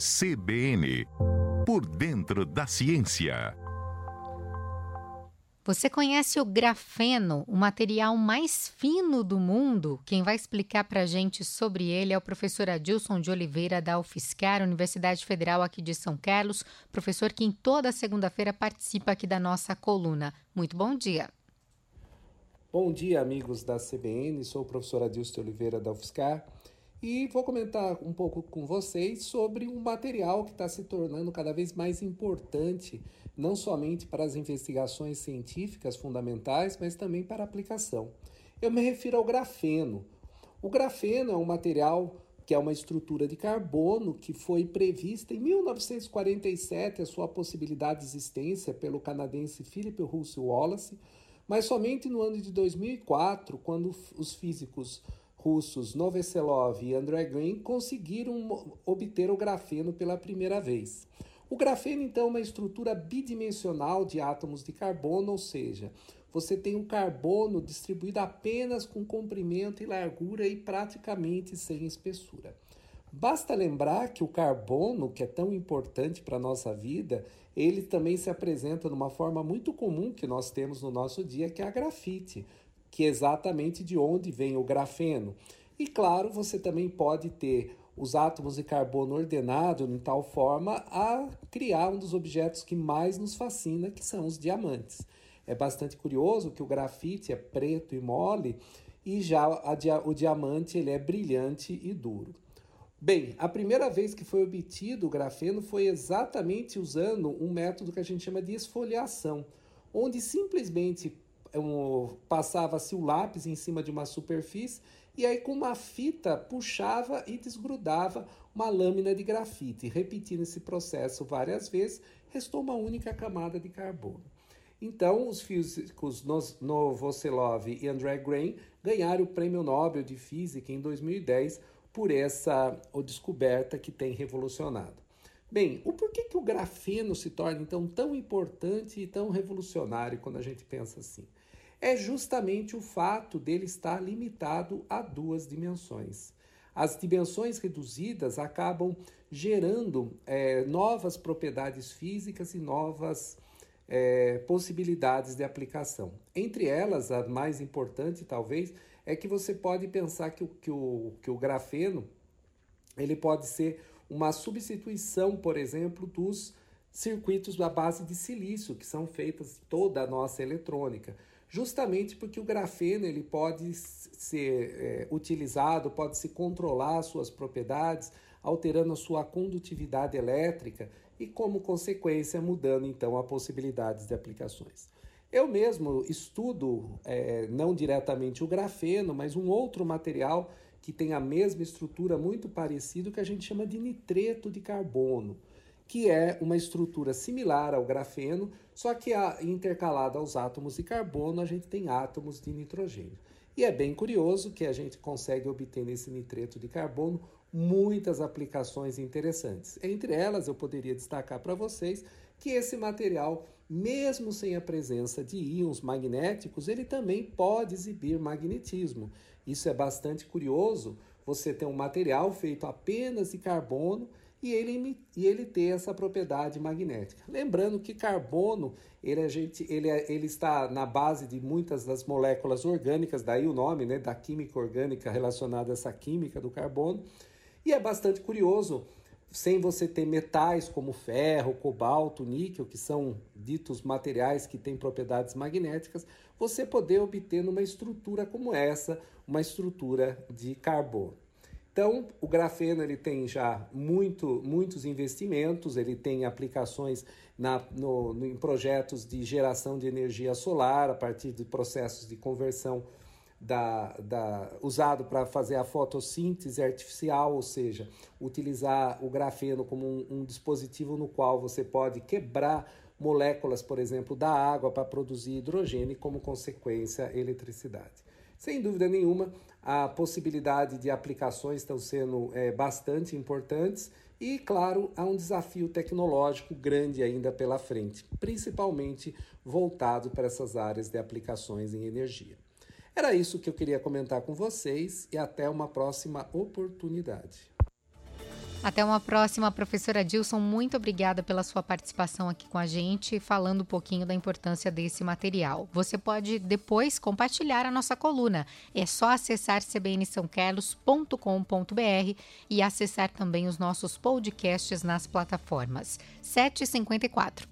CBN Por Dentro da Ciência. Você conhece o grafeno, o material mais fino do mundo? Quem vai explicar para a gente sobre ele é o professor Adilson de Oliveira, da UFSCar, Universidade Federal aqui de São Carlos, professor que em toda segunda-feira participa aqui da nossa coluna. Muito bom dia. Bom dia, amigos da CBN. Sou o professor Adilson de Oliveira, da UFSCar e vou comentar um pouco com vocês sobre um material que está se tornando cada vez mais importante, não somente para as investigações científicas fundamentais, mas também para a aplicação. Eu me refiro ao grafeno. O grafeno é um material que é uma estrutura de carbono que foi prevista em 1947 a sua possibilidade de existência pelo canadense Philip Russell Wallace, mas somente no ano de 2004, quando os físicos russos Noveselov e André Green conseguiram obter o grafeno pela primeira vez. O grafeno, então, é uma estrutura bidimensional de átomos de carbono, ou seja, você tem um carbono distribuído apenas com comprimento e largura e praticamente sem espessura. Basta lembrar que o carbono, que é tão importante para a nossa vida, ele também se apresenta de uma forma muito comum que nós temos no nosso dia, que é a grafite que é exatamente de onde vem o grafeno. E claro, você também pode ter os átomos de carbono ordenados de tal forma a criar um dos objetos que mais nos fascina, que são os diamantes. É bastante curioso que o grafite é preto e mole e já a, o diamante ele é brilhante e duro. Bem, a primeira vez que foi obtido o grafeno foi exatamente usando um método que a gente chama de esfoliação, onde simplesmente um, passava-se o lápis em cima de uma superfície e aí com uma fita puxava e desgrudava uma lâmina de grafite. Repetindo esse processo várias vezes, restou uma única camada de carbono. Então, os físicos Novoselov e André Grain ganharam o Prêmio Nobel de Física em 2010 por essa descoberta que tem revolucionado. Bem, o porquê que o grafeno se torna então tão importante e tão revolucionário quando a gente pensa assim? É justamente o fato dele estar limitado a duas dimensões. As dimensões reduzidas acabam gerando é, novas propriedades físicas e novas é, possibilidades de aplicação. Entre elas, a mais importante talvez é que você pode pensar que o, que o, que o grafeno ele pode ser uma substituição, por exemplo, dos circuitos à base de silício, que são feitas toda a nossa eletrônica justamente porque o grafeno ele pode ser é, utilizado, pode se controlar suas propriedades, alterando a sua condutividade elétrica e, como consequência, mudando então a possibilidades de aplicações. Eu mesmo estudo, é, não diretamente o grafeno, mas um outro material que tem a mesma estrutura muito parecido que a gente chama de nitreto de carbono que é uma estrutura similar ao grafeno, só que intercalada aos átomos de carbono, a gente tem átomos de nitrogênio. E é bem curioso que a gente consegue obter nesse nitreto de carbono muitas aplicações interessantes. Entre elas, eu poderia destacar para vocês que esse material, mesmo sem a presença de íons magnéticos, ele também pode exibir magnetismo. Isso é bastante curioso, você tem um material feito apenas de carbono e ele, e ele ter essa propriedade magnética. Lembrando que carbono ele, a gente, ele, é, ele está na base de muitas das moléculas orgânicas, daí o nome né, da química orgânica relacionada a essa química do carbono. E é bastante curioso, sem você ter metais como ferro, cobalto, níquel, que são ditos materiais que têm propriedades magnéticas, você poder obter numa estrutura como essa, uma estrutura de carbono. Então, o grafeno ele tem já muito, muitos investimentos, ele tem aplicações na, no, no, em projetos de geração de energia solar a partir de processos de conversão da, da, usado para fazer a fotossíntese artificial, ou seja, utilizar o grafeno como um, um dispositivo no qual você pode quebrar moléculas, por exemplo, da água para produzir hidrogênio e, como consequência, eletricidade. Sem dúvida nenhuma, a possibilidade de aplicações estão sendo é, bastante importantes e, claro, há um desafio tecnológico grande ainda pela frente, principalmente voltado para essas áreas de aplicações em energia. Era isso que eu queria comentar com vocês e até uma próxima oportunidade. Até uma próxima, professora Dilson. Muito obrigada pela sua participação aqui com a gente, falando um pouquinho da importância desse material. Você pode depois compartilhar a nossa coluna. É só acessar cbnsãocarlos.com.br e acessar também os nossos podcasts nas plataformas. 754.